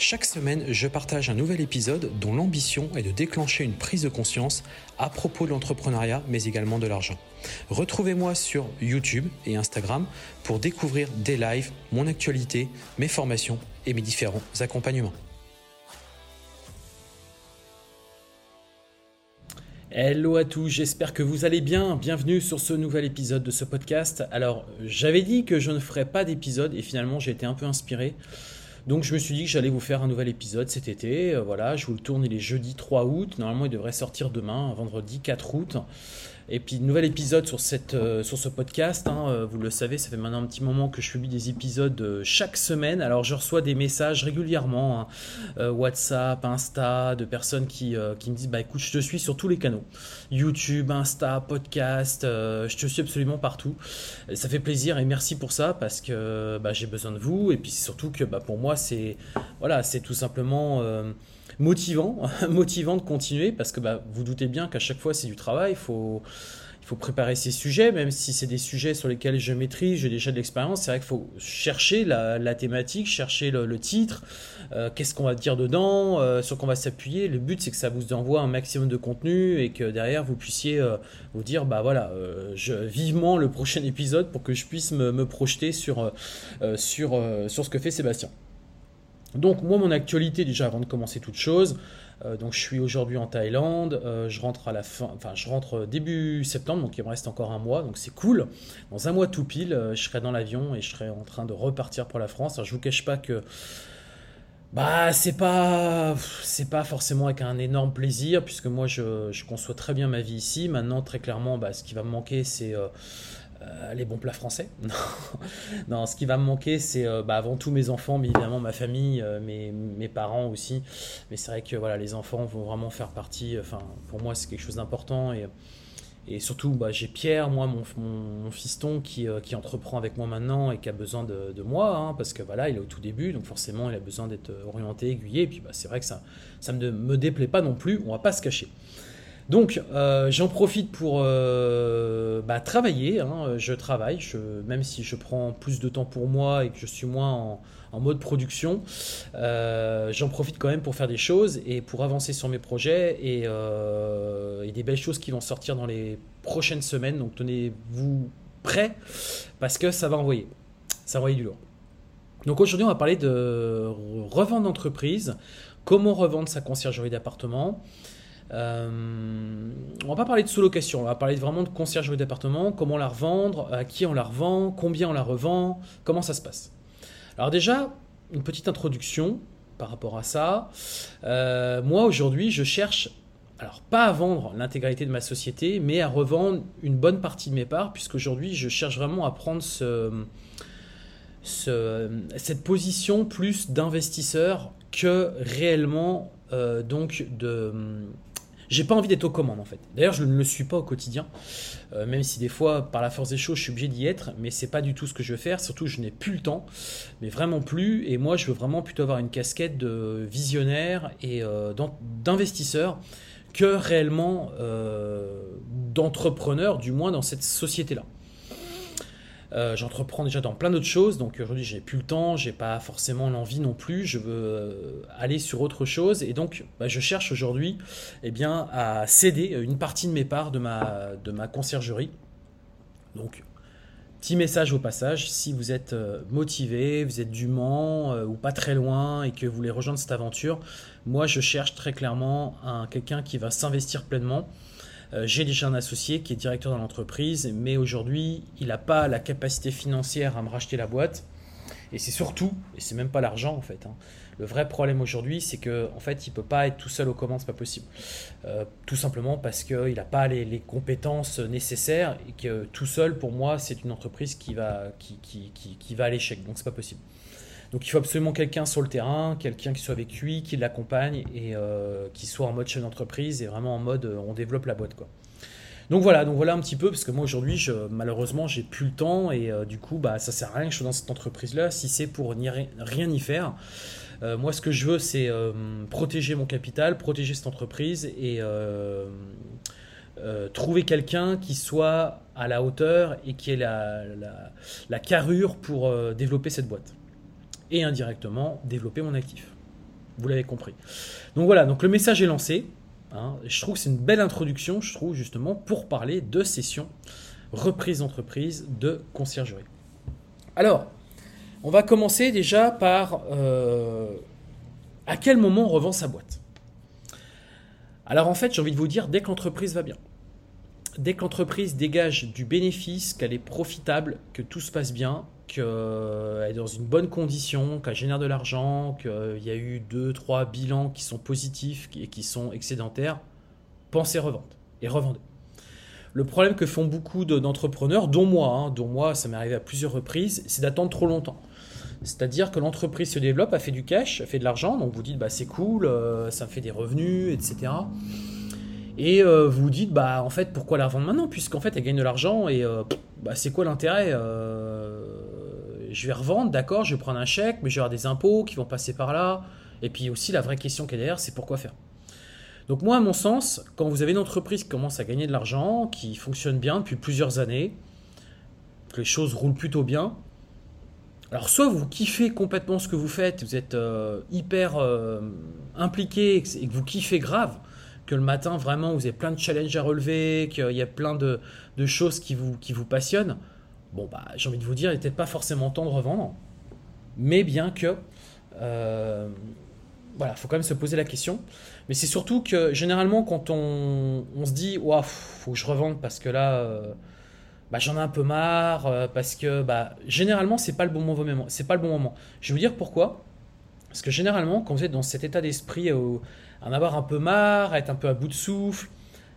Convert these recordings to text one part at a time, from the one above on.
Chaque semaine, je partage un nouvel épisode dont l'ambition est de déclencher une prise de conscience à propos de l'entrepreneuriat, mais également de l'argent. Retrouvez-moi sur YouTube et Instagram pour découvrir des lives, mon actualité, mes formations et mes différents accompagnements. Hello à tous, j'espère que vous allez bien. Bienvenue sur ce nouvel épisode de ce podcast. Alors, j'avais dit que je ne ferais pas d'épisode et finalement j'ai été un peu inspiré. Donc je me suis dit que j'allais vous faire un nouvel épisode cet été. Euh, voilà, je vous le tourne, il est jeudi 3 août. Normalement, il devrait sortir demain, vendredi 4 août. Et puis, nouvel épisode sur, cette, euh, sur ce podcast. Hein, euh, vous le savez, ça fait maintenant un petit moment que je publie des épisodes euh, chaque semaine. Alors, je reçois des messages régulièrement, hein, WhatsApp, Insta, de personnes qui, qui me disent Bah écoute, je te suis sur tous les canaux YouTube, Insta, podcast, je te suis absolument partout. Ça fait plaisir et merci pour ça parce que bah, j'ai besoin de vous. Et puis, surtout que bah, pour moi, c'est voilà, tout simplement motivant, motivant de continuer parce que bah, vous doutez bien qu'à chaque fois c'est du travail, il faut, préparer ces sujets, même si c'est des sujets sur lesquels je maîtrise, j'ai déjà de l'expérience, c'est vrai qu'il faut chercher la, thématique, chercher le, titre, euh, qu'est-ce qu'on va dire dedans, euh, sur quoi on va s'appuyer. Le but c'est que ça vous envoie un maximum de contenu et que derrière vous puissiez euh, vous dire bah voilà, je, vivement le prochain épisode pour que je puisse me, projeter sur ce que fait Sébastien. Donc moi mon actualité déjà avant de commencer toute chose, euh, donc je suis aujourd'hui en Thaïlande, euh, je rentre à la fin, enfin je rentre début septembre, donc il me reste encore un mois, donc c'est cool. Dans un mois tout pile, euh, je serai dans l'avion et je serai en train de repartir pour la France. Alors je vous cache pas que bah c'est pas c'est pas forcément avec un énorme plaisir puisque moi je, je, conçois très bien ma vie ici. Maintenant très clairement, bah, ce qui va me manquer c'est euh, les bons plats français. non, ce qui va me manquer, c'est euh, bah, avant tout mes enfants, mais évidemment ma famille, euh, mes, parents aussi. Mais c'est vrai que voilà, les enfants vont vraiment faire partie. Enfin, pour moi, c'est quelque chose d'important et, surtout, bah, j'ai Pierre, moi, mon, fiston, qui, entreprend avec moi maintenant et qui a besoin de, moi, hein, parce que voilà, il est au tout début, donc forcément, il a besoin d'être orienté, aiguillé. Et puis, bah, c'est vrai que ça, ça ne me déplaît pas non plus. On va pas se cacher. Donc euh, j'en profite pour euh, bah, travailler. Hein. Je travaille, même si je prends plus de temps pour moi et que je suis moins en, mode production, euh, j'en profite quand même pour faire des choses et pour avancer sur mes projets et, des belles choses qui vont sortir dans les prochaines semaines. Donc tenez-vous prêts parce que ça va envoyer. Ça va envoyer du lourd. Donc aujourd'hui on va parler de revente d'entreprise, comment revendre sa conciergerie d'appartement. Euh, on va pas parler de sous-location, on va parler vraiment de conciergerie d'appartement, comment la revendre, à qui on la revend, combien on la revend, comment ça se passe. Alors déjà, une petite introduction par rapport à ça. Euh, moi aujourd'hui, je cherche, alors pas à vendre l'intégralité de ma société, mais à revendre une bonne partie de mes parts, puisqu'aujourd'hui, je cherche vraiment à prendre ce, cette position plus d'investisseur que réellement euh, donc de j'ai pas envie d'être aux commandes en fait. D'ailleurs, je ne le suis pas au quotidien, euh, même si des fois, par la force des choses, je suis obligé d'y être, mais c'est pas du tout ce que je veux faire. Surtout, je n'ai plus le temps, mais vraiment plus. Et moi, je veux vraiment plutôt avoir une casquette de visionnaire et euh, d'investisseur que réellement euh, d'entrepreneur, du moins dans cette société-là. Euh, j'entreprends déjà dans plein d'autres choses, donc aujourd'hui j'ai plus le temps, j'ai pas forcément l'envie non plus, je veux euh, aller sur autre chose et donc bah, je cherche aujourd'hui eh bien, à céder une partie de mes parts de ma, de ma conciergerie. Donc Petit message au passage, si vous êtes euh, motivé, vous êtes du Mans ou pas très loin et que vous voulez rejoindre cette aventure, moi je cherche très clairement un, quelqu'un qui va s'investir pleinement euh, j'ai déjà un associé qui est directeur dans l'entreprise, mais aujourd'hui, il n'a pas la capacité financière à me racheter la boîte. Et c'est surtout, et c'est même pas l'argent en fait. Hein. Le vrai problème aujourd'hui, c'est que en fait, il peut pas être tout seul aux commandes, c'est pas possible. Euh, tout simplement parce qu'il n'a pas les, compétences nécessaires et que tout seul, pour moi, c'est une entreprise qui va, qui, qui, qui, qui va à l'échec. Donc c'est pas possible. Donc il faut absolument quelqu'un sur le terrain, quelqu'un qui soit avec lui, qui l'accompagne et euh, qui soit en mode chef d'entreprise et vraiment en mode euh, on développe la boîte. Quoi. Donc voilà, donc voilà un petit peu, parce que moi aujourd'hui, je, malheureusement, j'ai plus le temps et euh, du coup, bah, ça sert à rien que je sois dans cette entreprise-là si c'est pour rien y faire. Moi, ce que je veux, c'est protéger mon capital, protéger cette entreprise et trouver quelqu'un qui soit à la hauteur et qui ait la, la carrure pour développer cette boîte. Et indirectement, développer mon actif. Vous l'avez compris. Donc voilà, donc le message est lancé. Hein. je trouve que c'est une belle introduction, je trouve justement, pour parler de session reprise d'entreprise de conciergerie. Alors, on va commencer déjà par euh, à quel moment on revend sa boîte? Alors en fait, j'ai envie de vous dire, dès que l'entreprise va bien, dès que l'entreprise dégage du bénéfice, qu'elle est profitable, que tout se passe bien, qu'elle est dans une bonne condition, qu'elle génère de l'argent, qu'il y a eu 2-3 bilans qui sont positifs et qui sont excédentaires, pensez revente et revendez. Le problème que font beaucoup d'entrepreneurs, dont moi, hein, dont moi, ça m'est arrivé à plusieurs reprises, c'est d'attendre trop longtemps. C'est-à-dire que l'entreprise se développe, a fait du cash, a fait de l'argent, donc vous dites bah c'est cool, euh, ça me fait des revenus, etc. Et euh, vous vous dites, bah en fait, pourquoi la revendre maintenant Puisqu'en fait, elle gagne de l'argent et euh, bah, c'est quoi l'intérêt euh, Je vais revendre, d'accord, je vais prendre un chèque, mais je vais avoir des impôts qui vont passer par là. Et puis aussi, la vraie question qui est derrière, c'est pourquoi faire? Donc, moi, à mon sens, quand vous avez une entreprise qui commence à gagner de l'argent, qui fonctionne bien depuis plusieurs années, que les choses roulent plutôt bien, alors soit vous kiffez complètement ce que vous faites, vous êtes hyper impliqué et que vous kiffez grave, que le matin, vraiment, vous avez plein de challenges à relever, qu'il y a plein de, choses qui vous, qui vous passionnent, bon, bah, j'ai envie de vous dire, il peut-être pas forcément temps de revendre, mais bien que. Euh, voilà, faut quand même se poser la question. Mais c'est surtout que généralement, quand on, se dit, waouh, faut que je revende parce que là, euh, bah, j'en ai un peu marre, euh, parce que bah, généralement, c'est pas le bon moment. C'est pas le bon moment. Je vais vous dire pourquoi. Parce que généralement, quand vous êtes dans cet état d'esprit en avoir un peu marre, être un peu à bout de souffle,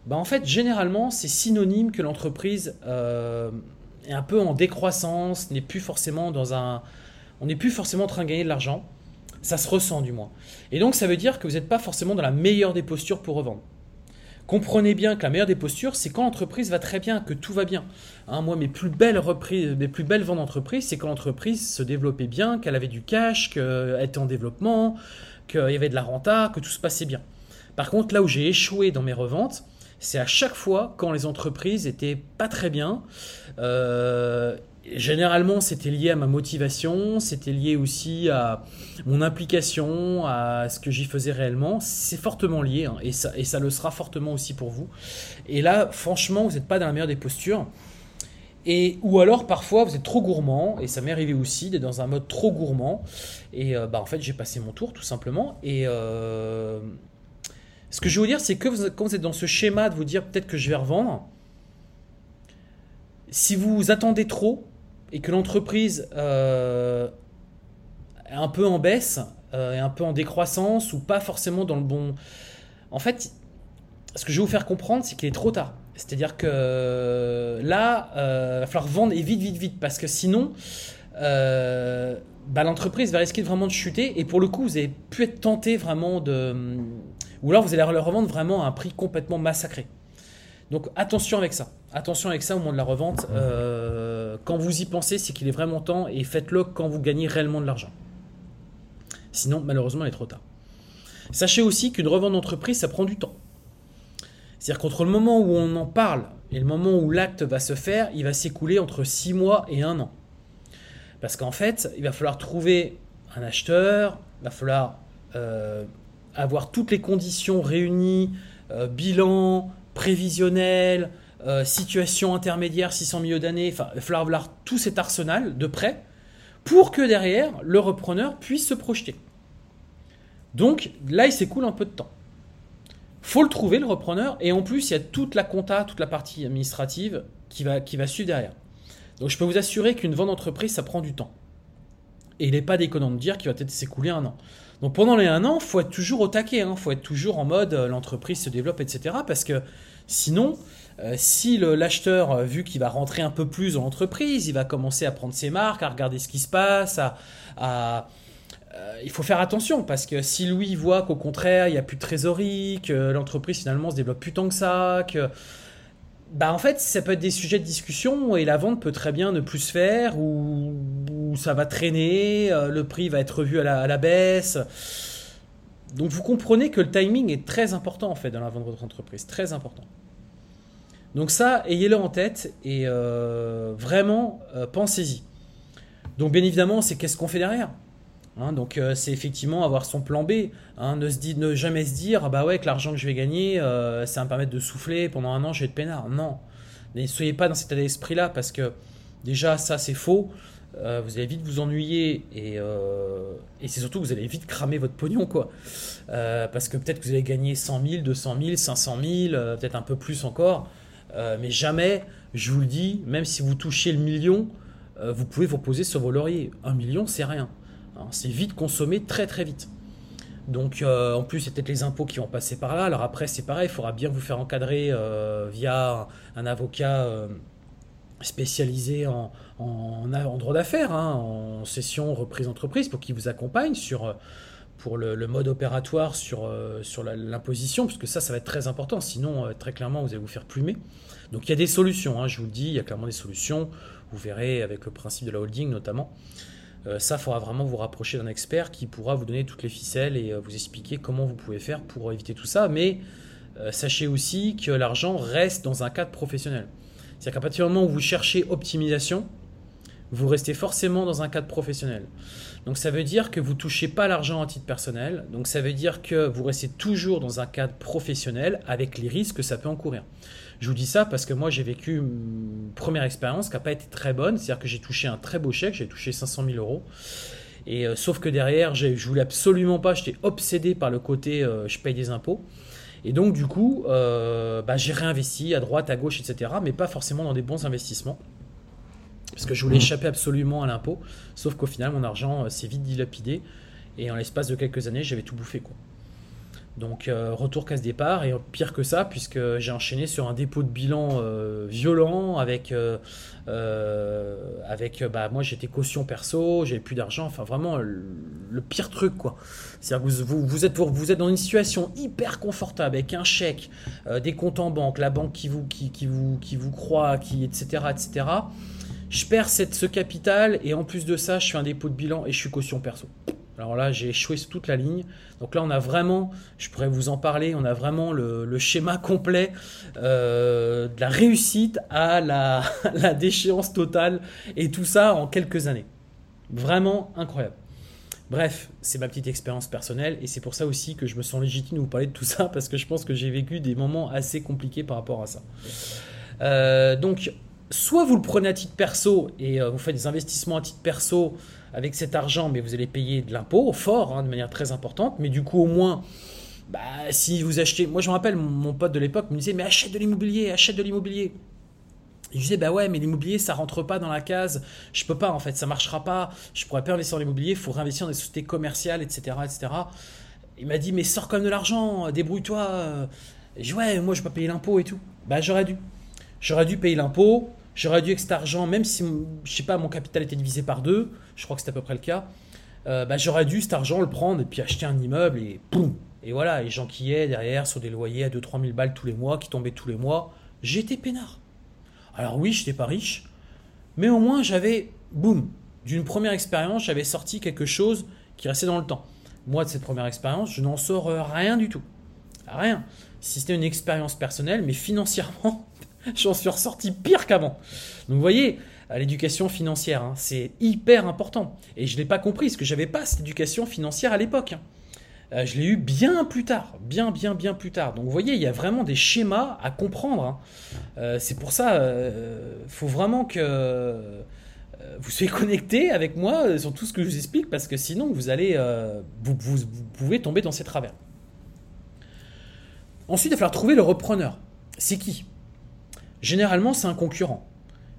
bah en fait, généralement, c'est synonyme que l'entreprise euh, est un peu en décroissance, n'est plus forcément dans un. On n'est plus forcément en train de gagner de l'argent. Ça se ressent du moins. Et donc, ça veut dire que vous n'êtes pas forcément dans la meilleure des postures pour revendre. Comprenez bien que la meilleure des postures, c'est quand l'entreprise va très bien, que tout va bien. Hein, moi, mes plus belles reprises, mes plus belles ventes d'entreprise, c'est quand l'entreprise se développait bien, qu'elle avait du cash, qu'elle était en développement, qu'il y avait de la renta, que tout se passait bien. Par contre, là où j'ai échoué dans mes reventes, c'est à chaque fois quand les entreprises étaient pas très bien. Euh, généralement, c'était lié à ma motivation, c'était lié aussi à mon implication, à ce que j'y faisais réellement. C'est fortement lié hein, et, ça, et ça le sera fortement aussi pour vous. Et là, franchement, vous n'êtes pas dans la meilleure des postures. Et, ou alors parfois vous êtes trop gourmand, et ça m'est arrivé aussi d'être dans un mode trop gourmand, et euh, bah, en fait j'ai passé mon tour tout simplement. Et euh, ce que je veux vous dire, c'est que quand vous êtes dans ce schéma de vous dire peut-être que je vais revendre, si vous attendez trop et que l'entreprise euh, est un peu en baisse, est un peu en décroissance ou pas forcément dans le bon... En fait, ce que je vais vous faire comprendre, c'est qu'il est trop tard. C'est-à-dire que euh, là, euh, il va falloir vendre et vite, vite, vite, parce que sinon, euh, bah, l'entreprise va risquer vraiment de chuter. Et pour le coup, vous avez pu être tenté vraiment de. Ou alors vous allez le revendre vraiment à un prix complètement massacré. Donc attention avec ça. Attention avec ça au moment de la revente. quand vous y pensez, c'est qu'il est vraiment temps et faites-le quand vous gagnez réellement de l'argent. Sinon, malheureusement, il est trop tard. Sachez aussi qu'une revente d'entreprise, ça prend du temps. C'est-à-dire qu'entre le moment où on en parle et le moment où l'acte va se faire, il va s'écouler entre 6 mois et 1 an. Parce qu'en fait, il va falloir trouver un acheteur, il va falloir euh, avoir toutes les conditions réunies, euh, bilan, prévisionnel, euh, situation intermédiaire 600 millions d'années, enfin, avoir tout cet arsenal de prêt pour que derrière, le repreneur puisse se projeter. Donc là, il s'écoule un peu de temps faut le trouver, le repreneur. Et en plus, il y a toute la compta, toute la partie administrative qui va, qui va suivre derrière. Donc je peux vous assurer qu'une vente d'entreprise, ça prend du temps. Et il n'est pas déconnant de dire qu'il va peut-être s'écouler un an. Donc pendant les un an, faut être toujours au taquet. Hein. faut être toujours en mode euh, l'entreprise se développe, etc. Parce que sinon, euh, si l'acheteur, euh, vu qu'il va rentrer un peu plus dans l'entreprise, il va commencer à prendre ses marques, à regarder ce qui se passe, à il faut faire attention parce que si lui voit qu'au contraire il n'y a plus de trésorerie, que l'entreprise finalement se développe plus tant que ça, que bah en fait, ça peut être des sujets de discussion et la vente peut très bien ne plus se faire ou, ça va traîner, euh, le prix va être revu à la, baisse. Donc vous comprenez que le timing est très important en fait dans la vente de votre entreprise, très important. Donc ça, ayez-le en tête et euh, vraiment euh, pensez-y. Donc bien évidemment, c'est qu'est-ce qu'on fait derrière? Hein, donc euh, c'est effectivement avoir son plan B, hein, ne, se ne jamais se dire ah bah ouais que l'argent que je vais gagner euh, ça va me permettre de souffler pendant un an vais être peinard. Non, ne soyez pas dans cet état d'esprit là parce que déjà ça c'est faux, euh, vous allez vite vous ennuyer et, c'est surtout que vous allez vite cramer votre pognon quoi. parce que peut-être que vous allez gagner 100 000, 200 000, 500 000, peut-être un peu plus encore, mais jamais, je vous le dis, même si vous touchez le million, vous pouvez vous poser sur vos lauriers. Un million c'est rien. Hein, c'est vite consommé très très vite. Donc euh, en plus, c'est peut-être les impôts qui vont passer par là. Alors après, c'est pareil, il faudra bien vous faire encadrer euh, via un avocat euh, spécialisé en, en, droit d'affaires, hein, en session reprise entreprise, pour qu'il vous accompagne sur pour le, mode opératoire sur, sur l'imposition, parce que ça, ça va être très important. Sinon, très clairement, vous allez vous faire plumer. Donc il y a des solutions, hein, je vous le dis, il y a clairement des solutions. Vous verrez avec le principe de la holding notamment. Euh, ça, faudra vraiment vous rapprocher d'un expert qui pourra vous donner toutes les ficelles et euh, vous expliquer comment vous pouvez faire pour éviter tout ça. Mais euh, sachez aussi que l'argent reste dans un cadre professionnel. C'est-à-dire qu'à partir du moment où vous cherchez optimisation, vous restez forcément dans un cadre professionnel. Donc ça veut dire que vous ne touchez pas l'argent à titre personnel. Donc ça veut dire que vous restez toujours dans un cadre professionnel avec les risques que ça peut encourir. Je vous dis ça parce que moi j'ai vécu une première expérience qui n'a pas été très bonne, c'est-à-dire que j'ai touché un très beau chèque, j'ai touché 500 000 euros. Et euh, sauf que derrière, je voulais absolument pas, j'étais obsédé par le côté euh, je paye des impôts. Et donc du coup, euh, bah, j'ai réinvesti à droite, à gauche, etc. Mais pas forcément dans des bons investissements. Parce que je voulais échapper absolument à l'impôt. Sauf qu'au final, mon argent s'est vite dilapidé. Et en l'espace de quelques années, j'avais tout bouffé. Quoi. Donc euh, retour casse départ et pire que ça puisque j'ai enchaîné sur un dépôt de bilan euh, violent avec euh, avec bah moi j'étais caution perso, j'avais plus d'argent, enfin vraiment le, pire truc quoi. C'est-à-dire que vous, vous, êtes vous êtes dans une situation hyper confortable avec un chèque, des comptes en banque, la banque qui vous qui, qui vous qui vous croit, qui etc etc. Je perds ce capital et en plus de ça je fais un dépôt de bilan et je suis caution perso. Alors là, j'ai échoué sur toute la ligne. Donc là, on a vraiment, je pourrais vous en parler, on a vraiment le, schéma complet euh, de la réussite à la, déchéance totale et tout ça en quelques années. Vraiment incroyable. Bref, c'est ma petite expérience personnelle et c'est pour ça aussi que je me sens légitime de vous parler de tout ça parce que je pense que j'ai vécu des moments assez compliqués par rapport à ça. Euh, donc, soit vous le prenez à titre perso et euh, vous faites des investissements à titre perso avec cet argent, mais vous allez payer de l'impôt fort, hein, de manière très importante. Mais du coup, au moins, bah, si vous achetez. Moi, je me rappelle, mon pote de l'époque me disait Mais achète de l'immobilier, achète de l'immobilier. Et je disais, bah ouais, mais l'immobilier, ça rentre pas dans la case. Je peux pas, en fait, ça marchera pas. Je pourrais pas investir dans l'immobilier, il faut réinvestir dans des sociétés commerciales, etc. etc. Il m'a dit, mais sors quand même de l'argent, débrouille-toi. Et je dis, ouais, moi, je vais pas payer l'impôt et tout. Bah, j'aurais dû. J'aurais dû payer l'impôt. J'aurais dû avec cet argent, même si, je sais pas, mon capital était divisé par deux, je crois que c'est à peu près le cas, euh, bah, j'aurais dû cet argent le prendre et puis acheter un immeuble et boum Et voilà, et j'enquillais derrière sur des loyers à 2-3 000 balles tous les mois qui tombaient tous les mois. J'étais peinard. Alors oui, je n'étais pas riche, mais au moins j'avais, boum, d'une première expérience, j'avais sorti quelque chose qui restait dans le temps. Moi, de cette première expérience, je n'en sors rien du tout. Rien. Si c'était une expérience personnelle, mais financièrement, j'en suis ressorti pire qu'avant. Donc vous voyez, l'éducation financière, hein, c'est hyper important. Et je ne l'ai pas compris, parce que je n'avais pas cette éducation financière à l'époque. Hein. Euh, je l'ai eu bien plus tard, bien, bien, bien plus tard. Donc vous voyez, il y a vraiment des schémas à comprendre. Hein. Euh, c'est pour ça, euh, faut vraiment que vous soyez connecté avec moi sur tout ce que je vous explique, parce que sinon, vous allez, vous, vous pouvez tomber dans ces travers. Ensuite, il va falloir trouver le repreneur. C'est qui? Généralement, c'est un concurrent.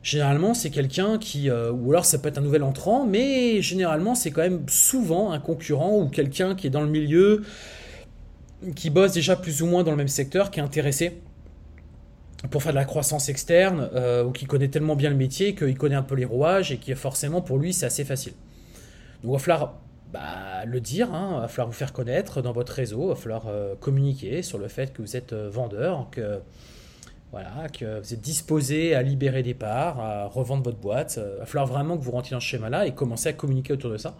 Généralement, c'est quelqu'un qui, euh, ou alors ça peut être un nouvel entrant, mais généralement, c'est quand même souvent un concurrent ou quelqu'un qui est dans le milieu, qui bosse déjà plus ou moins dans le même secteur, qui est intéressé pour faire de la croissance externe, euh, ou qui connaît tellement bien le métier qu'il connaît un peu les rouages et qui forcément pour lui c'est assez facile. Donc il va falloir bah, le dire, hein, il va falloir vous faire connaître dans votre réseau, il va falloir euh, communiquer sur le fait que vous êtes vendeur, que voilà, que vous êtes disposé à libérer des parts, à revendre votre boîte. Il va falloir vraiment que vous rentriez dans ce schéma-là et commencer à communiquer autour de ça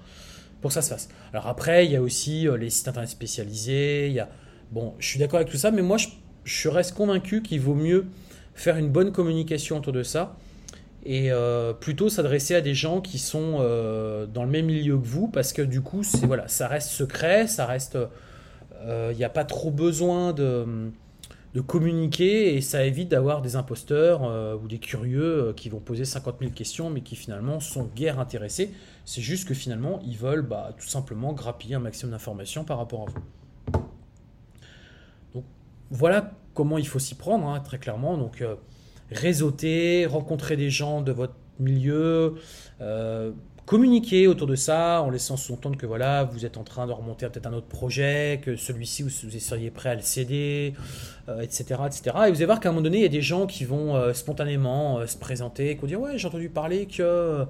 pour que ça se fasse. Alors après, il y a aussi les sites internet spécialisés, il y a... Bon, je suis d'accord avec tout ça, mais moi, je, je reste convaincu qu'il vaut mieux faire une bonne communication autour de ça et euh, plutôt s'adresser à des gens qui sont euh, dans le même milieu que vous parce que du coup voilà ça reste secret ça reste il euh, n'y a pas trop besoin de, de, communiquer et ça évite d'avoir des imposteurs ou des curieux qui vont poser 50 000 questions mais qui finalement sont guère intéressés. C'est juste que finalement ils veulent bah, tout simplement grappiller un maximum d'informations par rapport à vous. Donc voilà comment il faut s'y prendre hein, très clairement. Donc réseauter, rencontrer des gens de votre milieu, euh, communiquer autour de ça en laissant sous-entendre que voilà, vous êtes en train de remonter à peut-être un autre projet, que celui-ci vous, seriez prêt à le céder, etc., euh, etc. Et vous allez voir qu'à un moment donné, il y a des gens qui vont euh, spontanément euh, se présenter, qui vont dire ouais, j'ai entendu parler que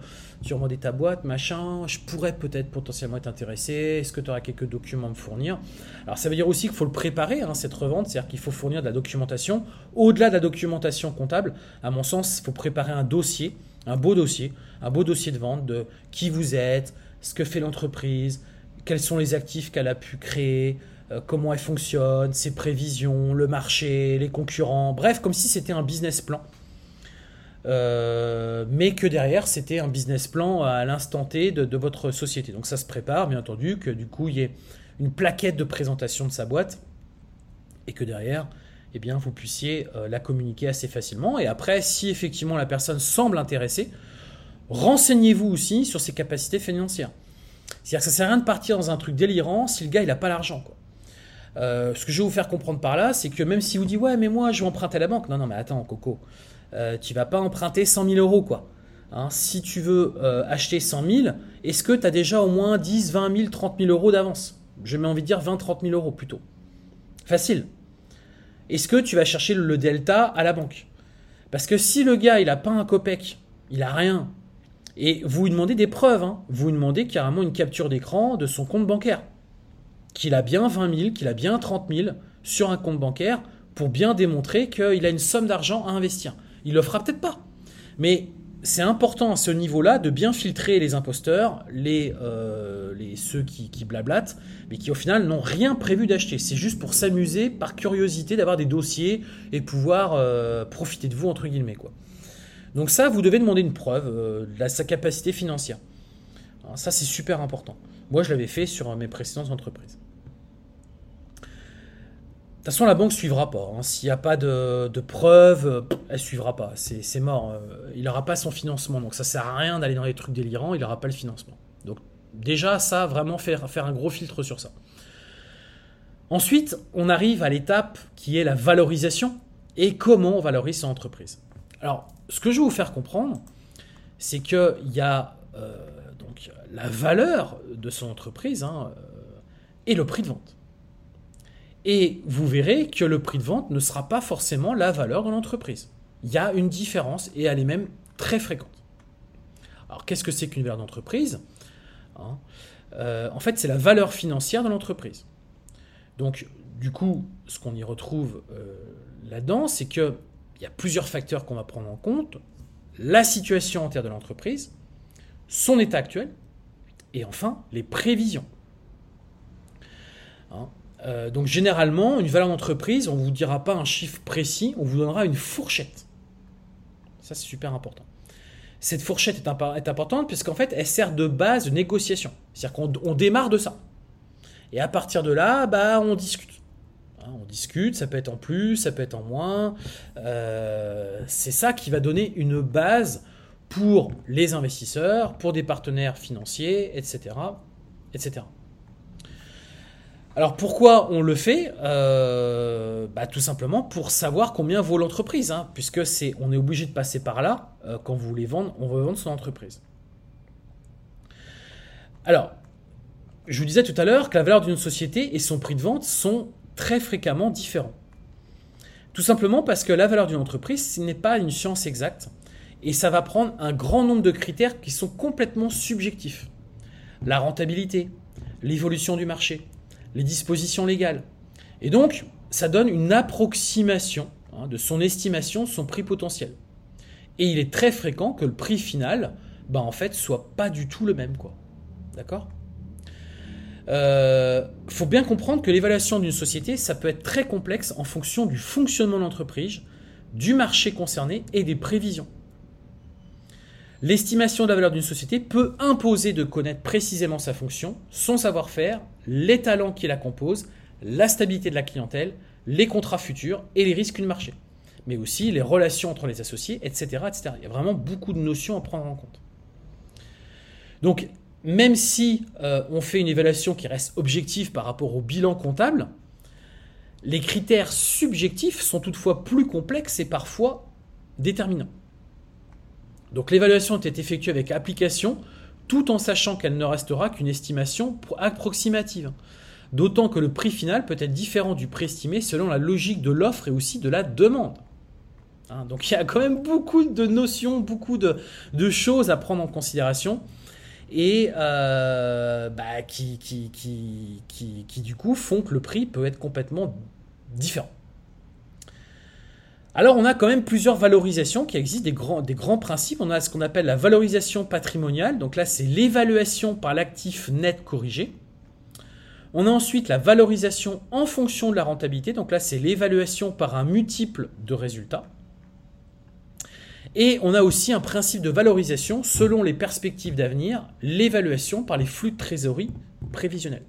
tu remontais ta boîte, machin, je pourrais peut-être potentiellement être intéressé. Est-ce que tu auras quelques documents à me fournir? Alors ça veut dire aussi qu'il faut le préparer hein, cette revente, c'est-à-dire qu'il faut fournir de la documentation. Au-delà de la documentation comptable, à mon sens, il faut préparer un dossier un beau dossier, un beau dossier de vente de qui vous êtes, ce que fait l'entreprise, quels sont les actifs qu'elle a pu créer, euh, comment elle fonctionne, ses prévisions, le marché, les concurrents, bref, comme si c'était un business plan. Euh, mais que derrière c'était un business plan à l'instant T de, votre société. Donc ça se prépare, bien entendu, que du coup il y ait une plaquette de présentation de sa boîte et que derrière eh bien, vous puissiez euh, la communiquer assez facilement. Et après, si effectivement la personne semble intéressée, renseignez-vous aussi sur ses capacités financières. C'est-à-dire que ça sert à rien de partir dans un truc délirant si le gars il n'a pas l'argent. Euh, ce que je vais vous faire comprendre par là, c'est que même si vous dites ouais mais moi je vais emprunter à la banque, non non mais attends Coco, euh, tu vas pas emprunter 100 000 euros quoi. Hein, si tu veux euh, acheter 100 000, est-ce que tu as déjà au moins 10, 20 000, 30 000 euros d'avance? Je mets envie de dire 20, 30 000 euros plutôt. Facile est-ce que tu vas chercher le delta à la banque? Parce que si le gars, il n'a pas un copec, il n'a rien, et vous lui demandez des preuves, hein, vous lui demandez carrément une capture d'écran de son compte bancaire, qu'il a bien 20 000, qu'il a bien 30 000 sur un compte bancaire pour bien démontrer qu'il a une somme d'argent à investir. Il le fera peut-être pas. Mais c'est important à ce niveau-là de bien filtrer les imposteurs, les, euh, ceux qui, qui, blablatent, mais qui au final n'ont rien prévu d'acheter. C'est juste pour s'amuser, par curiosité, d'avoir des dossiers et pouvoir euh, profiter de vous, entre guillemets. Quoi. Donc ça, vous devez demander une preuve euh, de sa capacité financière. ça, c'est super important. Moi, je l'avais fait sur mes précédentes entreprises. De toute façon, la banque suivra pas. Hein. S'il n'y a pas de, preuves, euh, elle suivra pas. C'est mort. Euh, il n'aura pas son financement. Donc ça sert à rien d'aller dans les trucs délirants. Il n'aura pas le financement. Donc déjà, ça, vraiment faire, faire un gros filtre sur ça. Ensuite, on arrive à l'étape qui est la valorisation et comment on valorise son entreprise. Alors, ce que je vais vous faire comprendre, c'est qu'il y a euh, donc, la valeur de son entreprise hein, et le prix de vente. Et vous verrez que le prix de vente ne sera pas forcément la valeur de l'entreprise. Il y a une différence et elle est même très fréquente. Alors qu'est-ce que c'est qu'une valeur d'entreprise hein? Euh, En fait, c'est la valeur financière de l'entreprise. Donc du coup, ce qu'on y retrouve euh, là-dedans, c'est qu'il y a plusieurs facteurs qu'on va prendre en compte. La situation entière de l'entreprise, son état actuel, et enfin les prévisions. Hein euh, donc généralement, une valeur d'entreprise, on ne vous dira pas un chiffre précis, on vous donnera une fourchette. Ça, c'est super important. Cette fourchette est, est importante puisqu'en fait, elle sert de base de négociation. C'est-à-dire qu'on démarre de ça. Et à partir de là, bah, on discute. Hein, on discute, ça peut être en plus, ça peut être en moins. Euh, c'est ça qui va donner une base pour les investisseurs, pour des partenaires financiers, etc. etc. Alors pourquoi on le fait? Euh, bah, Tout simplement pour savoir combien vaut l'entreprise, hein, puisque c'est, on est obligé de passer par là euh, quand vous voulez vendre, on veut vendre son entreprise. Alors, je vous disais tout à l'heure que la valeur d'une société et son prix de vente sont très fréquemment différents. Tout simplement parce que la valeur d'une entreprise, ce n'est pas une science exacte, et ça va prendre un grand nombre de critères qui sont complètement subjectifs. La rentabilité, l'évolution du marché, les dispositions légales. Et donc, ça donne une approximation hein, de son estimation son prix potentiel. Et il est très fréquent que le prix final, bah, en fait, soit pas du tout le même. D'accord? Euh, faut bien comprendre que l'évaluation d'une société, ça peut être très complexe en fonction du fonctionnement de l'entreprise, du marché concerné et des prévisions. L'estimation de la valeur d'une société peut imposer de connaître précisément sa fonction, son savoir-faire, les talents qui la composent, la stabilité de la clientèle, les contrats futurs et les risques du marché, mais aussi les relations entre les associés, etc., etc. Il y a vraiment beaucoup de notions à prendre en compte. Donc, même si euh, on fait une évaluation qui reste objective par rapport au bilan comptable, les critères subjectifs sont toutefois plus complexes et parfois déterminants. Donc l'évaluation est effectuée avec application, tout en sachant qu'elle ne restera qu'une estimation approximative. D'autant que le prix final peut être différent du prix estimé selon la logique de l'offre et aussi de la demande. Hein, donc il y a quand même beaucoup de notions, beaucoup de choses à prendre en considération et euh, bah, qui, qui, qui, qui, du coup font que le prix peut être complètement différent. Alors on a quand même plusieurs valorisations qui existent, des grands, des grands principes. On a ce qu'on appelle la valorisation patrimoniale, donc là c'est l'évaluation par l'actif net corrigé. On a ensuite la valorisation en fonction de la rentabilité, donc là c'est l'évaluation par un multiple de résultats. Et on a aussi un principe de valorisation selon les perspectives d'avenir, l'évaluation par les flux de trésorerie prévisionnels.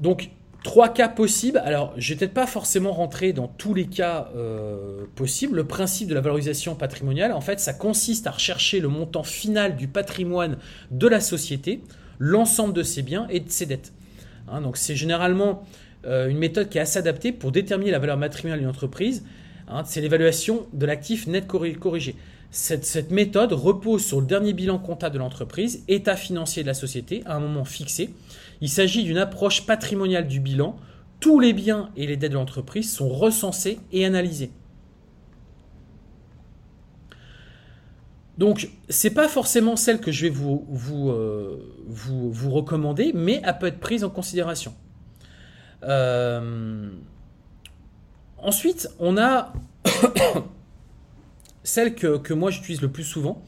Donc, trois cas possibles. Alors, je vais peut-être pas forcément rentrer dans tous les cas euh, possibles. Le principe de la valorisation patrimoniale, en fait, ça consiste à rechercher le montant final du patrimoine de la société, l'ensemble de ses biens et de ses dettes. Hein, donc, c'est généralement euh, une méthode qui est assez adaptée pour déterminer la valeur patrimoniale d'une entreprise Hein, c'est l'évaluation de l'actif net corrigé. Cette, méthode repose sur le dernier bilan comptable de l'entreprise, état financier de la société, à un moment fixé. Il s'agit d'une approche patrimoniale du bilan. Tous les biens et les dettes de l'entreprise sont recensés et analysés. Donc, ce n'est pas forcément celle que je vais vous, euh, vous, recommander, mais elle peut être prise en considération. Euh, Ensuite, on a celle que, moi j'utilise le plus souvent,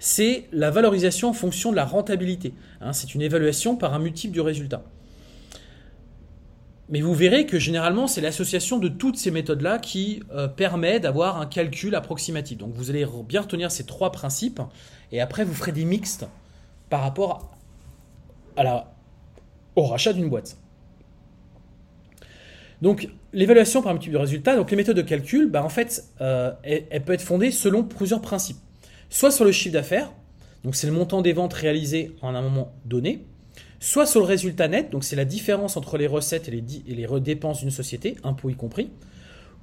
c'est la valorisation en fonction de la rentabilité. Hein, c'est une évaluation par un multiple du résultat. Mais vous verrez que généralement, c'est l'association de toutes ces méthodes-là qui euh, permet d'avoir un calcul approximatif. Donc vous allez bien retenir ces trois principes, et après vous ferez des mixtes par rapport au rachat d'une boîte. Donc l'évaluation par multiple de résultats, donc les méthodes de calcul, bah, en fait, euh, elle, peut être fondée selon plusieurs principes. Soit sur le chiffre d'affaires, donc c'est le montant des ventes réalisées en un moment donné, soit sur le résultat net, donc c'est la différence entre les recettes et les, et dépenses d'une société, impôts y compris,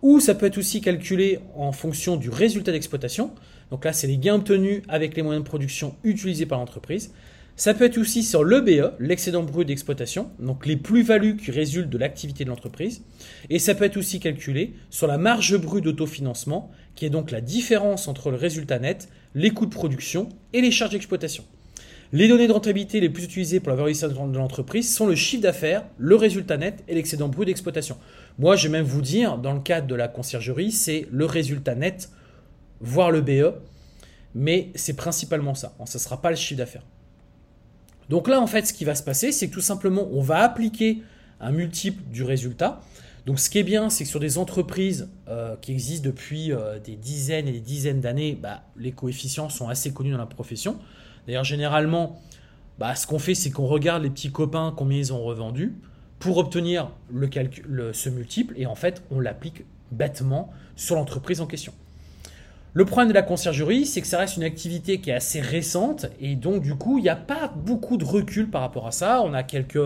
ou ça peut être aussi calculé en fonction du résultat d'exploitation, donc là c'est les gains obtenus avec les moyens de production utilisés par l'entreprise, ça peut être aussi sur l'EBE, l'excédent brut d'exploitation, donc les plus-values qui résultent de l'activité de l'entreprise. Et ça peut être aussi calculé sur la marge brute d'autofinancement, qui est donc la différence entre le résultat net, les coûts de production et les charges d'exploitation. Les données de rentabilité les plus utilisées pour la valorisation de l'entreprise sont le chiffre d'affaires, le résultat net et l'excédent brut d'exploitation. Moi, je vais même vous dire, dans le cadre de la conciergerie, c'est le résultat net, voire le BE, mais c'est principalement ça. Ce ne sera pas le chiffre d'affaires. Donc là, en fait, ce qui va se passer, c'est que tout simplement, on va appliquer un multiple du résultat. Donc ce qui est bien, c'est que sur des entreprises euh, qui existent depuis euh, des dizaines et des dizaines d'années, bah, les coefficients sont assez connus dans la profession. D'ailleurs, généralement, bah, ce qu'on fait, c'est qu'on regarde les petits copains, combien ils ont revendu, pour obtenir ce multiple, et en fait, on l'applique bêtement sur l'entreprise en question. Le problème de la conciergerie, c'est que ça reste une activité qui est assez récente et donc du coup, il n'y a pas beaucoup de recul par rapport à ça. On a quelques,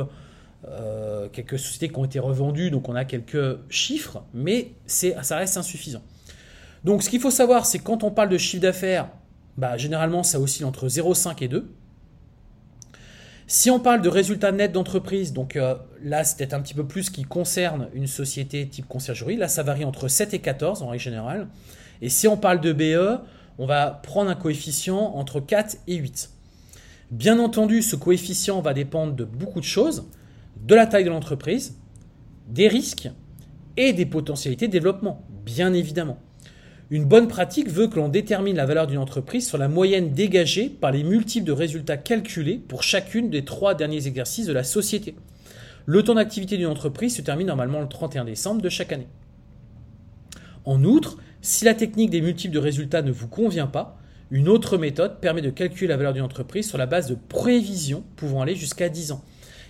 euh, sociétés qui ont été revendues, donc on a quelques chiffres, mais ça reste insuffisant. Donc ce qu'il faut savoir, c'est quand on parle de chiffre d'affaires, bah, généralement ça oscille entre 0,5 et 2. Si on parle de résultats nets d'entreprise, donc euh, là c'est peut-être un petit peu plus qui concerne une société type conciergerie, là ça varie entre 7 et 14 en règle générale. Et si on parle de BE, on va prendre un coefficient entre 4 et 8. Bien entendu, ce coefficient va dépendre de beaucoup de choses, de la taille de l'entreprise, des risques et des potentialités de développement, bien évidemment. Une bonne pratique veut que l'on détermine la valeur d'une entreprise sur la moyenne dégagée par les multiples de résultats calculés pour chacune des trois derniers exercices de la société. Le temps d'activité d'une entreprise se termine normalement le 31 décembre de chaque année. En outre, si la technique des multiples de résultats ne vous convient pas, une autre méthode permet de calculer la valeur d'une entreprise sur la base de prévisions pouvant aller jusqu'à 10 ans.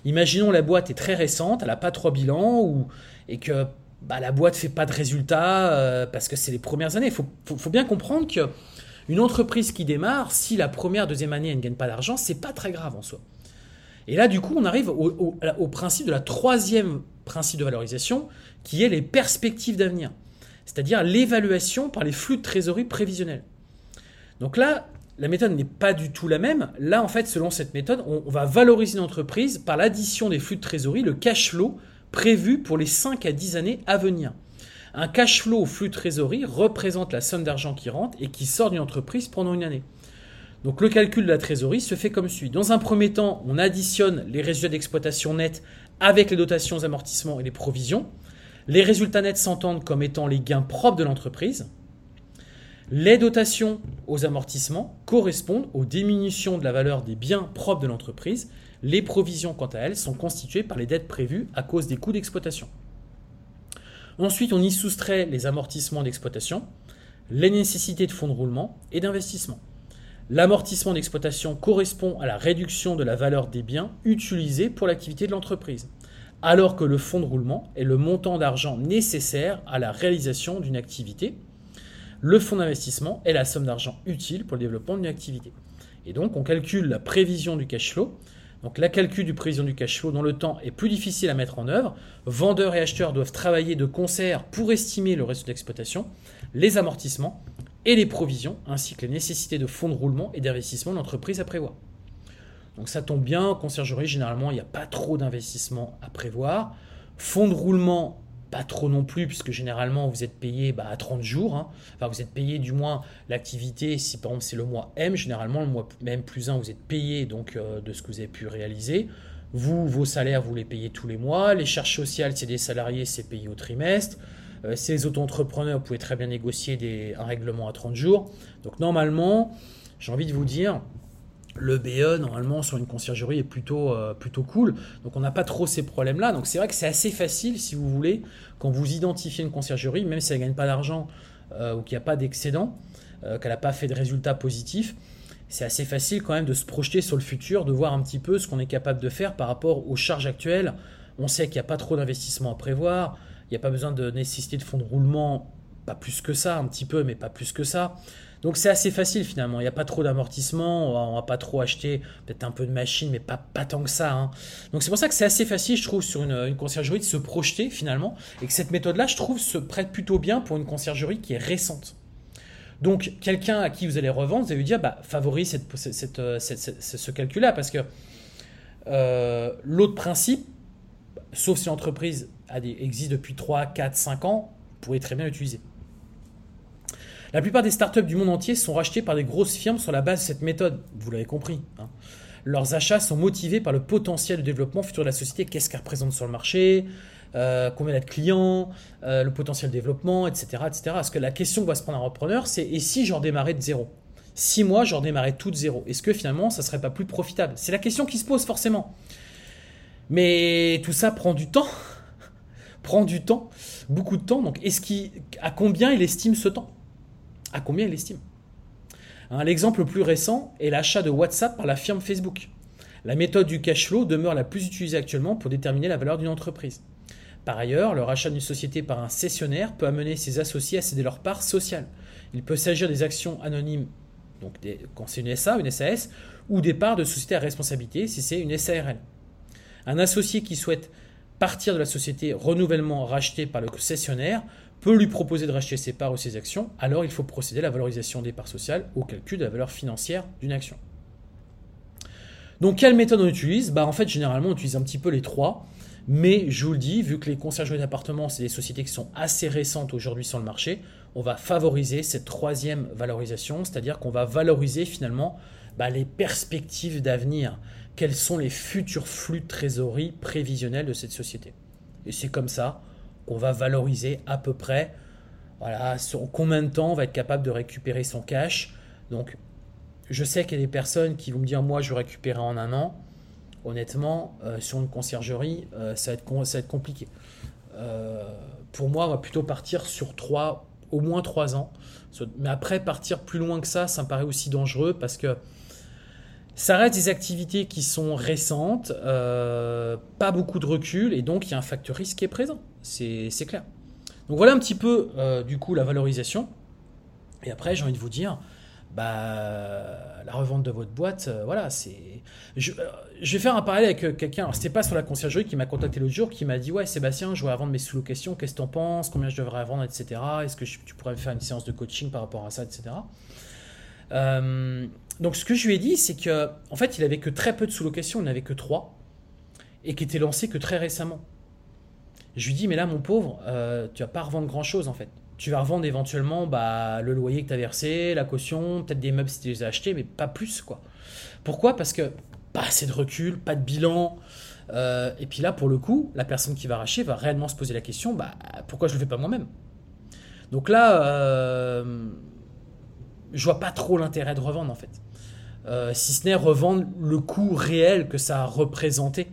Imaginons la boîte est très récente, elle n'a pas trois bilans ou, et que bah, la boîte fait pas de résultats euh, parce que c'est les premières années. Il faut, bien comprendre qu'une entreprise qui démarre, si la première, deuxième année, elle ne gagne pas d'argent, c'est pas très grave en soi. Et là, du coup, on arrive au, au principe de la troisième principe de valorisation, qui est les perspectives d'avenir, c'est-à-dire l'évaluation par les flux de trésorerie prévisionnels. Donc là, la méthode n'est pas du tout la même. Là, en fait, selon cette méthode, on, va valoriser une entreprise par l'addition des flux de trésorerie, le cash flow prévu pour les 5 à 10 années à venir. Un cash flow au flux de trésorerie représente la somme d'argent qui rentre et qui sort d'une entreprise pendant une année. Donc le calcul de la trésorerie se fait comme suit. Dans un premier temps, on additionne les résultats d'exploitation nets avec les dotations, amortissements et les provisions. Les résultats nets s'entendent comme étant les gains propres de l'entreprise. Les dotations aux amortissements correspondent aux diminutions de la valeur des biens propres de l'entreprise. Les provisions, quant à elles, sont constituées par les dettes prévues à cause des coûts d'exploitation. Ensuite, on y soustrait les amortissements d'exploitation, les nécessités de fonds de roulement et d'investissement. L'amortissement d'exploitation correspond à la réduction de la valeur des biens utilisés pour l'activité de l'entreprise, alors que le fonds de roulement est le montant d'argent nécessaire à la réalisation d'une activité le fonds d'investissement est la somme d'argent utile pour le développement d'une activité. Et donc, on calcule la prévision du cash flow. Donc, la calcul du prévision du cash flow dans le temps est plus difficile à mettre en œuvre. Vendeurs et acheteurs doivent travailler de concert pour estimer le reste d'exploitation, les amortissements et les provisions, ainsi que les nécessités de fonds de roulement et d'investissement de l'entreprise à prévoir. Donc ça tombe bien, en conciergerie, généralement, il n'y a pas trop d'investissement à prévoir. Fonds de roulement, pas trop non plus, puisque généralement vous êtes payé bah, à 30 jours. Hein. Enfin, vous êtes payé du moins l'activité, si par exemple c'est le mois M, généralement le mois M plus 1, vous êtes payé donc euh, de ce que vous avez pu réaliser. Vous, vos salaires, vous les payez tous les mois. Les charges sociales, c'est des salariés, c'est payé au trimestre. Euh, les auto-entrepreneurs, vous pouvez très bien négocier des, un règlement à 30 jours. Donc normalement, j'ai envie de vous dire, le BE, normalement, sur une conciergerie est plutôt, euh, plutôt cool. Donc, on n'a pas trop ces problèmes-là. Donc, c'est vrai que c'est assez facile, si vous voulez, quand vous identifiez une conciergerie, même si elle ne gagne pas d'argent euh, ou qu'il n'y a pas d'excédent, euh, qu'elle n'a pas fait de résultats positifs, c'est assez facile quand même de se projeter sur le futur, de voir un petit peu ce qu'on est capable de faire par rapport aux charges actuelles. On sait qu'il n'y a pas trop d'investissement à prévoir, il n'y a pas besoin de nécessité de fonds de roulement, pas plus que ça, un petit peu, mais pas plus que ça. Donc c'est assez facile finalement, il n'y a pas trop d'amortissement, on va pas trop acheter peut-être un peu de machine, mais pas, pas tant que ça. Hein. Donc c'est pour ça que c'est assez facile, je trouve, sur une, conciergerie de se projeter finalement, et que cette méthode-là, je trouve, se prête plutôt bien pour une conciergerie qui est récente. Donc quelqu'un à qui vous allez revendre, vous allez lui dire, bah, favorise cette, euh, ce calcul-là, parce que euh, l'autre principe, sauf si l'entreprise existe depuis 3, 4, 5 ans, vous pourrez très bien l'utiliser. La plupart des startups du monde entier sont rachetées par des grosses firmes sur la base de cette méthode, vous l'avez compris. Hein. Leurs achats sont motivés par le potentiel de développement futur de la société, qu'est-ce qu'elle représente sur le marché, euh, combien y a de clients, euh, le potentiel de développement, etc., etc. Parce que la question que va se prendre un repreneur, c'est et si j'en démarrais de zéro? Six mois, j'en démarrais tout de zéro. Est-ce que finalement, ça serait pas plus profitable? C'est la question qui se pose forcément. Mais tout ça prend du temps, prend du temps, beaucoup de temps. Donc, est-ce à combien il estime ce temps? À combien il estime. Hein, l'exemple le plus récent est l'achat de WhatsApp par la firme Facebook. La méthode du cash flow demeure la plus utilisée actuellement pour déterminer la valeur d'une entreprise. Par ailleurs, le rachat d'une société par un cessionnaire peut amener ses associés à céder leur part sociale. Il peut s'agir des actions anonymes, donc quand c'est une SA, une SAS, ou des parts de société à responsabilité si c'est une SARL. Un associé qui souhaite partir de la société renouvellement rachetée par le cessionnaire peut lui proposer de racheter ses parts ou ses actions, alors il faut procéder à la valorisation des parts sociales au calcul de la valeur financière d'une action. Donc quelle méthode on utilise? Bah, En fait, généralement, on utilise un petit peu les trois. Mais je vous le dis, vu que les conciergeries d'appartements, c'est des sociétés qui sont assez récentes aujourd'hui sur le marché, on va favoriser cette troisième valorisation, c'est-à-dire qu'on va valoriser finalement bah, les perspectives d'avenir. Quels sont les futurs flux de trésorerie prévisionnels de cette société? Et c'est comme ça qu'on va valoriser à peu près. Voilà, sur combien de temps on va être capable de récupérer son cash. Donc, je sais qu'il y a des personnes qui vont me dire moi je vais récupérer en un an. Honnêtement, euh, sur une conciergerie, euh, ça, va être, ça, va être, compliqué. Euh, pour moi, on va plutôt partir sur trois, au moins trois ans. Mais après, partir plus loin que ça, ça me paraît aussi dangereux parce que ça reste des activités qui sont récentes, pas beaucoup de recul, et donc il y a un facteur risque qui est présent. C'est clair. Donc voilà un petit peu, du coup, la valorisation. Et après, j'ai envie de vous dire, bah, la revente de votre boîte, euh, voilà, c'est. Je, euh, je, vais faire un parallèle avec euh, quelqu'un. C'était pas sur la conciergerie qui m'a contacté l'autre jour, qui m'a dit Ouais, Sébastien, je voudrais vendre mes sous-locations, qu'est-ce que tu en penses Combien je devrais vendre, etc. Est-ce que tu pourrais me faire une séance de coaching par rapport à ça, etc. donc, ce que je lui ai dit, c'est que, en fait, il avait que très peu de sous-locations, il n'avait que trois, et qui était lancé que très récemment. Je lui dis Mais là, mon pauvre, tu vas pas revendre grand-chose, en fait tu vas revendre éventuellement bah, le loyer que tu as versé, la caution, peut-être des meubles si tu les as achetés, mais pas plus. quoi. Pourquoi? Parce que pas assez de recul, pas de bilan. Euh, et puis là, pour le coup, la personne qui va racheter va réellement se poser la question bah, pourquoi je le fais pas moi-même? Donc là, euh, je vois pas trop l'intérêt de revendre en fait. Euh, si ce n'est revendre le coût réel que ça a représenté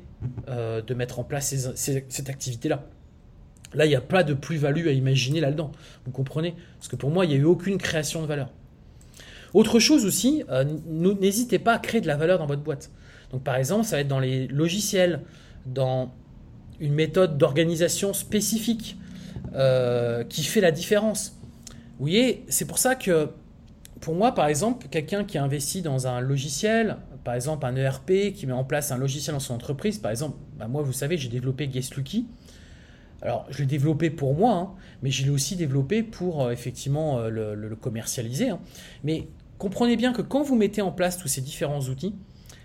euh, de mettre en place cette activité-là. Là, il n'y a pas de plus-value à imaginer là-dedans. Vous comprenez? Parce que pour moi, il n'y a eu aucune création de valeur. Autre chose aussi, euh, n'hésitez pas à créer de la valeur dans votre boîte. Donc par exemple, ça va être dans les logiciels, dans une méthode d'organisation spécifique euh, qui fait la différence. Vous voyez, c'est pour ça que pour moi, par exemple, quelqu'un qui investit dans un logiciel, par exemple un ERP, qui met en place un logiciel dans son entreprise, par exemple, bah, moi, vous savez, j'ai développé Guestlucky. Alors, je l'ai développé pour moi, hein, mais je l'ai aussi développé pour euh, effectivement euh, le, commercialiser. Hein. Mais comprenez bien que quand vous mettez en place tous ces différents outils,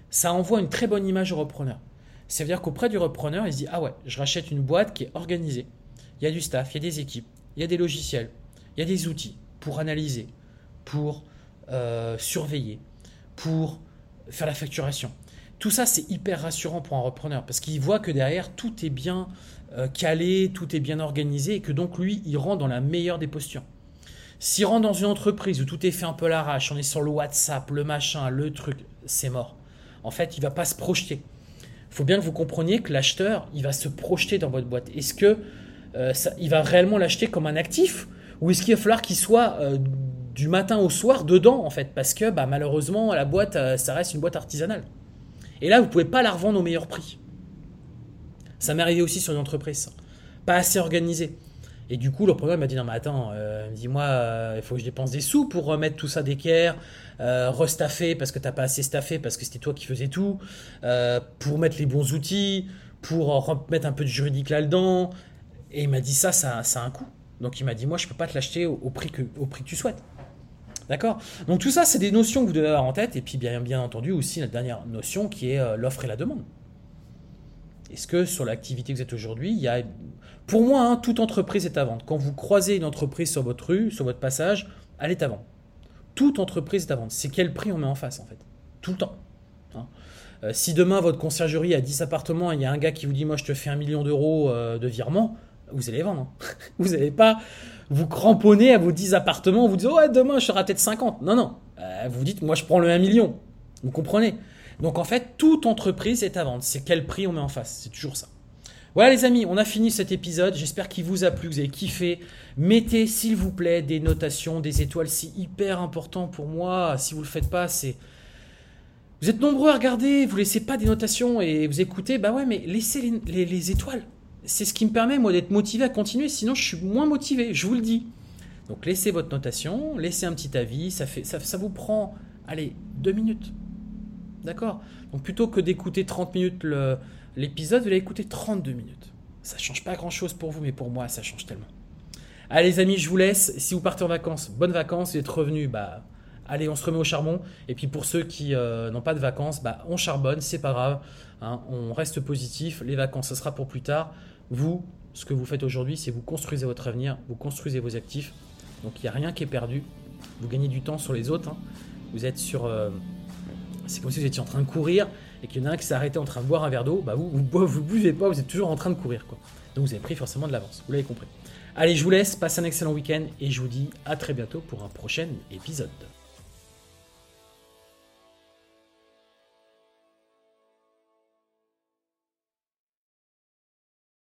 ça envoie une très bonne image au repreneur. Ça veut dire qu'auprès du repreneur, il se dit Ah ouais, je rachète une boîte qui est organisée. Il y a du staff, il y a des équipes, il y a des logiciels, il y a des outils pour analyser, pour euh, surveiller, pour faire la facturation. Tout ça, c'est hyper rassurant pour un repreneur parce qu'il voit que derrière, tout est bien euh, calé, tout est bien organisé et que donc lui, il rentre dans la meilleure des postures. S'il rentre dans une entreprise où tout est fait un peu l'arrache, on est sur le WhatsApp, le machin, le truc, c'est mort. En fait, il va pas se projeter. Il faut bien que vous compreniez que l'acheteur, il va se projeter dans votre boîte. Est-ce que euh, va réellement l'acheter comme un actif ou est-ce qu'il va falloir qu'il soit euh, du matin au soir dedans en fait Parce que bah, malheureusement, la boîte, ça reste une boîte artisanale. Et là, vous pouvez pas la revendre au meilleur prix. Ça m'est arrivé aussi sur une entreprise, pas assez organisée. Et du coup, le programme m'a dit non mais attends, euh, dis-moi, euh, il faut que je dépense des sous pour remettre tout ça d'équerre, euh, restaffer parce que t'as pas assez staffé parce que c'était toi qui faisais tout, euh, pour mettre les bons outils, pour remettre un peu de juridique là-dedans. Et il m'a dit ça, ça, ça a un coût. Donc il m'a dit moi je peux pas te l'acheter au, prix que, au prix que tu souhaites. D'accord? Donc tout ça, c'est des notions que vous devez avoir en tête. Et puis bien, entendu aussi la dernière notion qui est l'offre et la demande. Est-ce que sur l'activité que vous êtes aujourd'hui, il y a... Pour moi, hein, toute entreprise est à vendre. Quand vous croisez une entreprise sur votre rue, sur votre passage, elle est à vendre. Toute entreprise est à vendre. C'est quel prix on met en face, en fait? Tout le temps. Hein. Euh, si demain, votre conciergerie a 10 appartements et il y a un gars qui vous dit, moi, je te fais un million d'euros euh, de virement, vous allez vendre. Hein. vous n'allez pas vous cramponner à vos 10 appartements, vous dites, ouais, demain, je serai peut-être 50. Non, non. Euh, vous dites, moi, je prends le 1 million. Vous comprenez? Donc en fait, toute entreprise est à vendre. C'est quel prix on met en face? C'est toujours ça. Voilà les amis, on a fini cet épisode. J'espère qu'il vous a plu, vous avez kiffé. Mettez s'il vous plaît des notations, des étoiles. C'est hyper important pour moi. Si vous ne le faites pas, c'est... Vous êtes nombreux à regarder, vous laissez pas des notations et vous écoutez. Bah ouais, mais laissez les, étoiles. C'est ce qui me permet moi d'être motivé à continuer. Sinon, je suis moins motivé, je vous le dis. Donc laissez votre notation, laissez un petit avis. Ça, fait, ça, ça vous prend, allez, deux minutes. D'accord? Donc plutôt que d'écouter 30 minutes l'épisode, vous allez écouter 32 minutes. Ça change pas grand chose pour vous, mais pour moi, ça change tellement. Allez les amis, je vous laisse. Si vous partez en vacances, bonnes vacances. Vous êtes revenus, bah allez, on se remet au charbon. Et puis pour ceux qui euh, n'ont pas de vacances, bah on charbonne, c'est pas grave. Hein. on reste positif. Les vacances, ce sera pour plus tard. Vous, ce que vous faites aujourd'hui, c'est vous construisez votre avenir, vous construisez vos actifs. Donc il n'y a rien qui est perdu. Vous gagnez du temps sur les autres. Hein. Vous êtes sur euh, c'est comme si vous étiez en train de courir et qu'il y en a un qui s'est arrêté en train de boire un verre d'eau, bah vous, vous, vous buvez pas, vous êtes toujours en train de courir. Donc vous avez pris forcément de l'avance, vous l'avez compris. Allez, je vous laisse, passez un excellent week-end et je vous dis à très bientôt pour un prochain épisode.